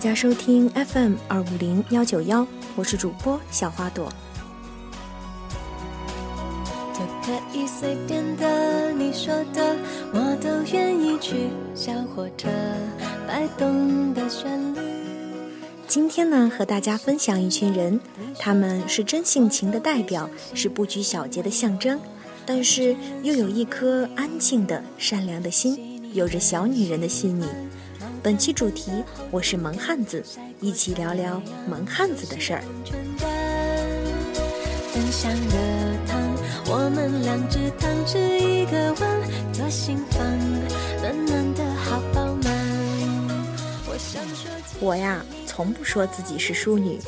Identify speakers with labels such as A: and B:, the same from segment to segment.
A: 大家收听 FM 二五零幺九幺，我是主播小花朵。
B: 就可以随便的，你说的我都愿意去。小火车摆动的旋律。
A: 今天呢，和大家分享一群人，他们是真性情的代表，是不拘小节的象征，但是又有一颗安静的、善良的心，有着小女人的细腻。本期主题，我是萌汉子，一起聊聊萌汉子的事儿。
B: 分享热汤，我们两只汤匙一个碗，左心房，暖暖的好饱满。我想说
A: 我呀，从不说自己是淑女，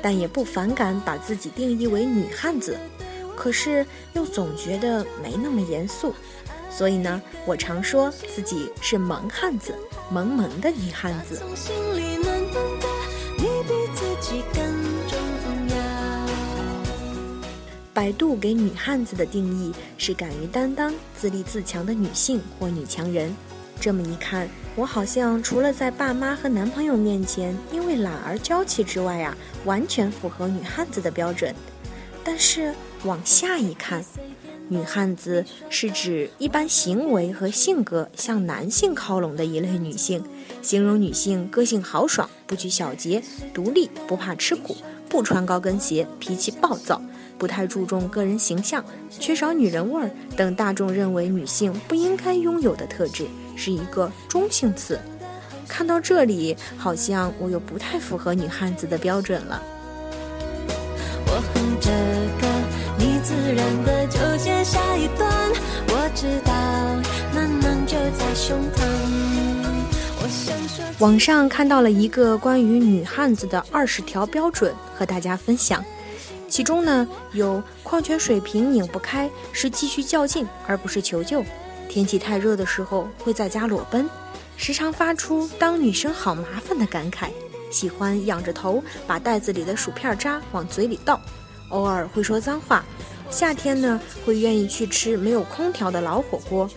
A: 但也不反感把自己定义为女汉子，可是又总觉得没那么严肃，所以呢，我常说自己是萌汉子。萌萌的女汉子。百度给女汉子的定义是敢于担当、自立自强的女性或女强人。这么一看，我好像除了在爸妈和男朋友面前因为懒而娇气之外啊，完全符合女汉子的标准。但是往下一看，女汉子是指一般行为和性格向男性靠拢的一类女性，形容女性个性豪爽、不拘小节、独立、不怕吃苦、不穿高跟鞋、脾气暴躁、不太注重个人形象、缺少女人味儿等大众认为女性不应该拥有的特质，是一个中性词。看到这里，好像我又不太符合女汉子的标准了。
B: 我哼着歌，你自然的就
A: 网上看到了一个关于女汉子的二十条标准，和大家分享。其中呢，有矿泉水瓶拧不开是继续较劲，而不是求救；天气太热的时候会在家裸奔，时常发出“当女生好麻烦”的感慨。喜欢仰着头把袋子里的薯片渣往嘴里倒，偶尔会说脏话。夏天呢，会愿意去吃没有空调的老火锅，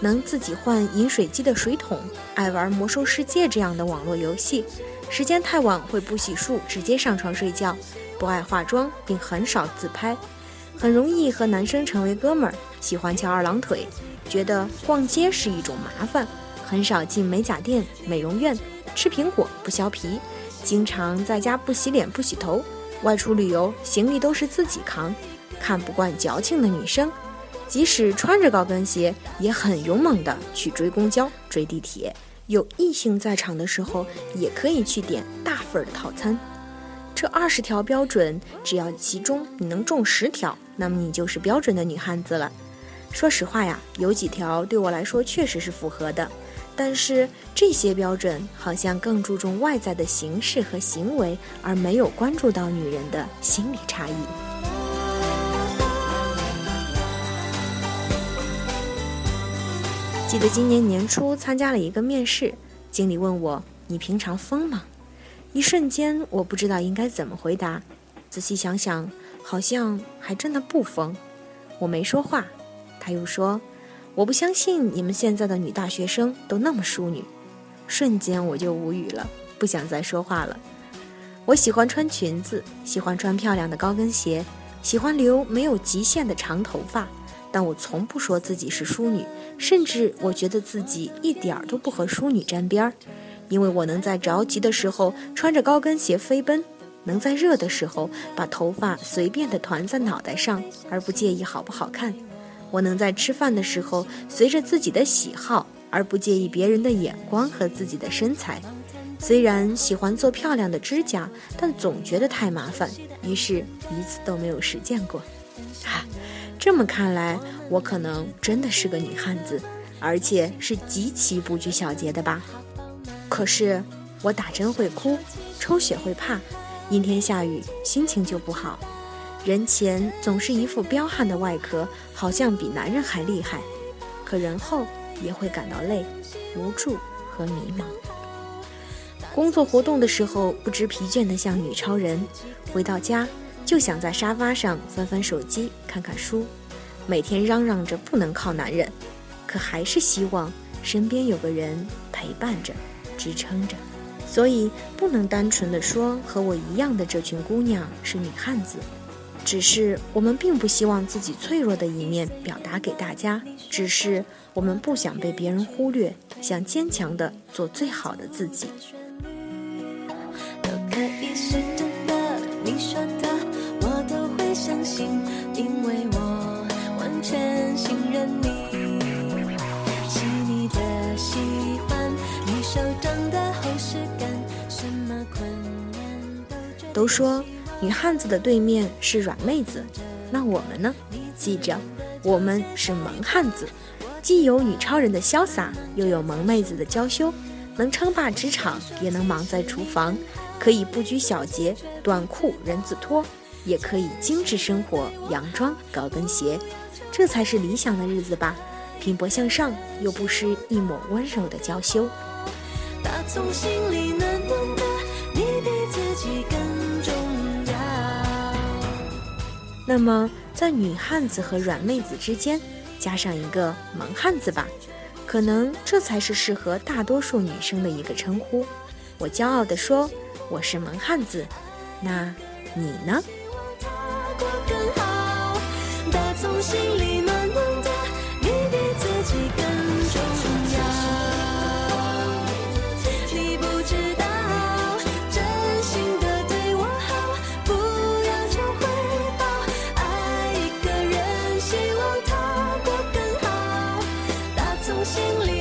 A: 能自己换饮水机的水桶，爱玩魔兽世界这样的网络游戏。时间太晚会不洗漱直接上床睡觉，不爱化妆并很少自拍，很容易和男生成为哥们儿。喜欢翘二郎腿，觉得逛街是一种麻烦，很少进美甲店、美容院，吃苹果不削皮。经常在家不洗脸不洗头，外出旅游行李都是自己扛，看不惯矫情的女生，即使穿着高跟鞋也很勇猛的去追公交追地铁，有异性在场的时候也可以去点大份儿的套餐。这二十条标准，只要其中你能中十条，那么你就是标准的女汉子了。说实话呀，有几条对我来说确实是符合的。但是这些标准好像更注重外在的形式和行为，而没有关注到女人的心理差异。记得今年年初参加了一个面试，经理问我：“你平常疯吗？”一瞬间我不知道应该怎么回答。仔细想想，好像还真的不疯。我没说话，他又说。我不相信你们现在的女大学生都那么淑女，瞬间我就无语了，不想再说话了。我喜欢穿裙子，喜欢穿漂亮的高跟鞋，喜欢留没有极限的长头发，但我从不说自己是淑女，甚至我觉得自己一点儿都不和淑女沾边儿，因为我能在着急的时候穿着高跟鞋飞奔，能在热的时候把头发随便的团在脑袋上，而不介意好不好看。我能在吃饭的时候随着自己的喜好，而不介意别人的眼光和自己的身材。虽然喜欢做漂亮的指甲，但总觉得太麻烦，于是一次都没有实践过。哈，这么看来，我可能真的是个女汉子，而且是极其不拘小节的吧？可是我打针会哭，抽血会怕，阴天下雨心情就不好。人前总是一副彪悍的外壳，好像比男人还厉害，可人后也会感到累、无助和迷茫。工作活动的时候不知疲倦的像女超人，回到家就想在沙发上翻翻手机、看看书，每天嚷嚷着不能靠男人，可还是希望身边有个人陪伴着、支撑着。所以不能单纯的说和我一样的这群姑娘是女汉子，只是我们并不希望自己脆弱的一面表达给大家，只是我们不想被别人忽略，想坚强的做最好的自己。
B: 相信，因为我完全信任你。细腻的喜欢，你手掌的厚实感，什么困难都
A: 都说女汉子的对面是软妹子，那我们呢？记着，我们是萌汉子，既有女超人的潇洒，又有萌妹子的娇羞，能称霸职场，也能忙在厨房，可以不拘小节，短裤人字拖，也可以精致生活，洋装高跟鞋，这才是理想的日子吧。拼搏向上，又不失一抹温柔的娇羞。
B: 打从心里暖暖的，你比自己更重要。
A: 那么，在女汉子和软妹子之间，加上一个萌汉子吧，可能这才是适合大多数女生的一个称呼。我骄傲地说，我是萌汉子。那你呢？
B: 从心里暖暖的，你比自己更重要。你不知道，真心的对我好，不要求回报。爱一个人，希望他过更好，打从心里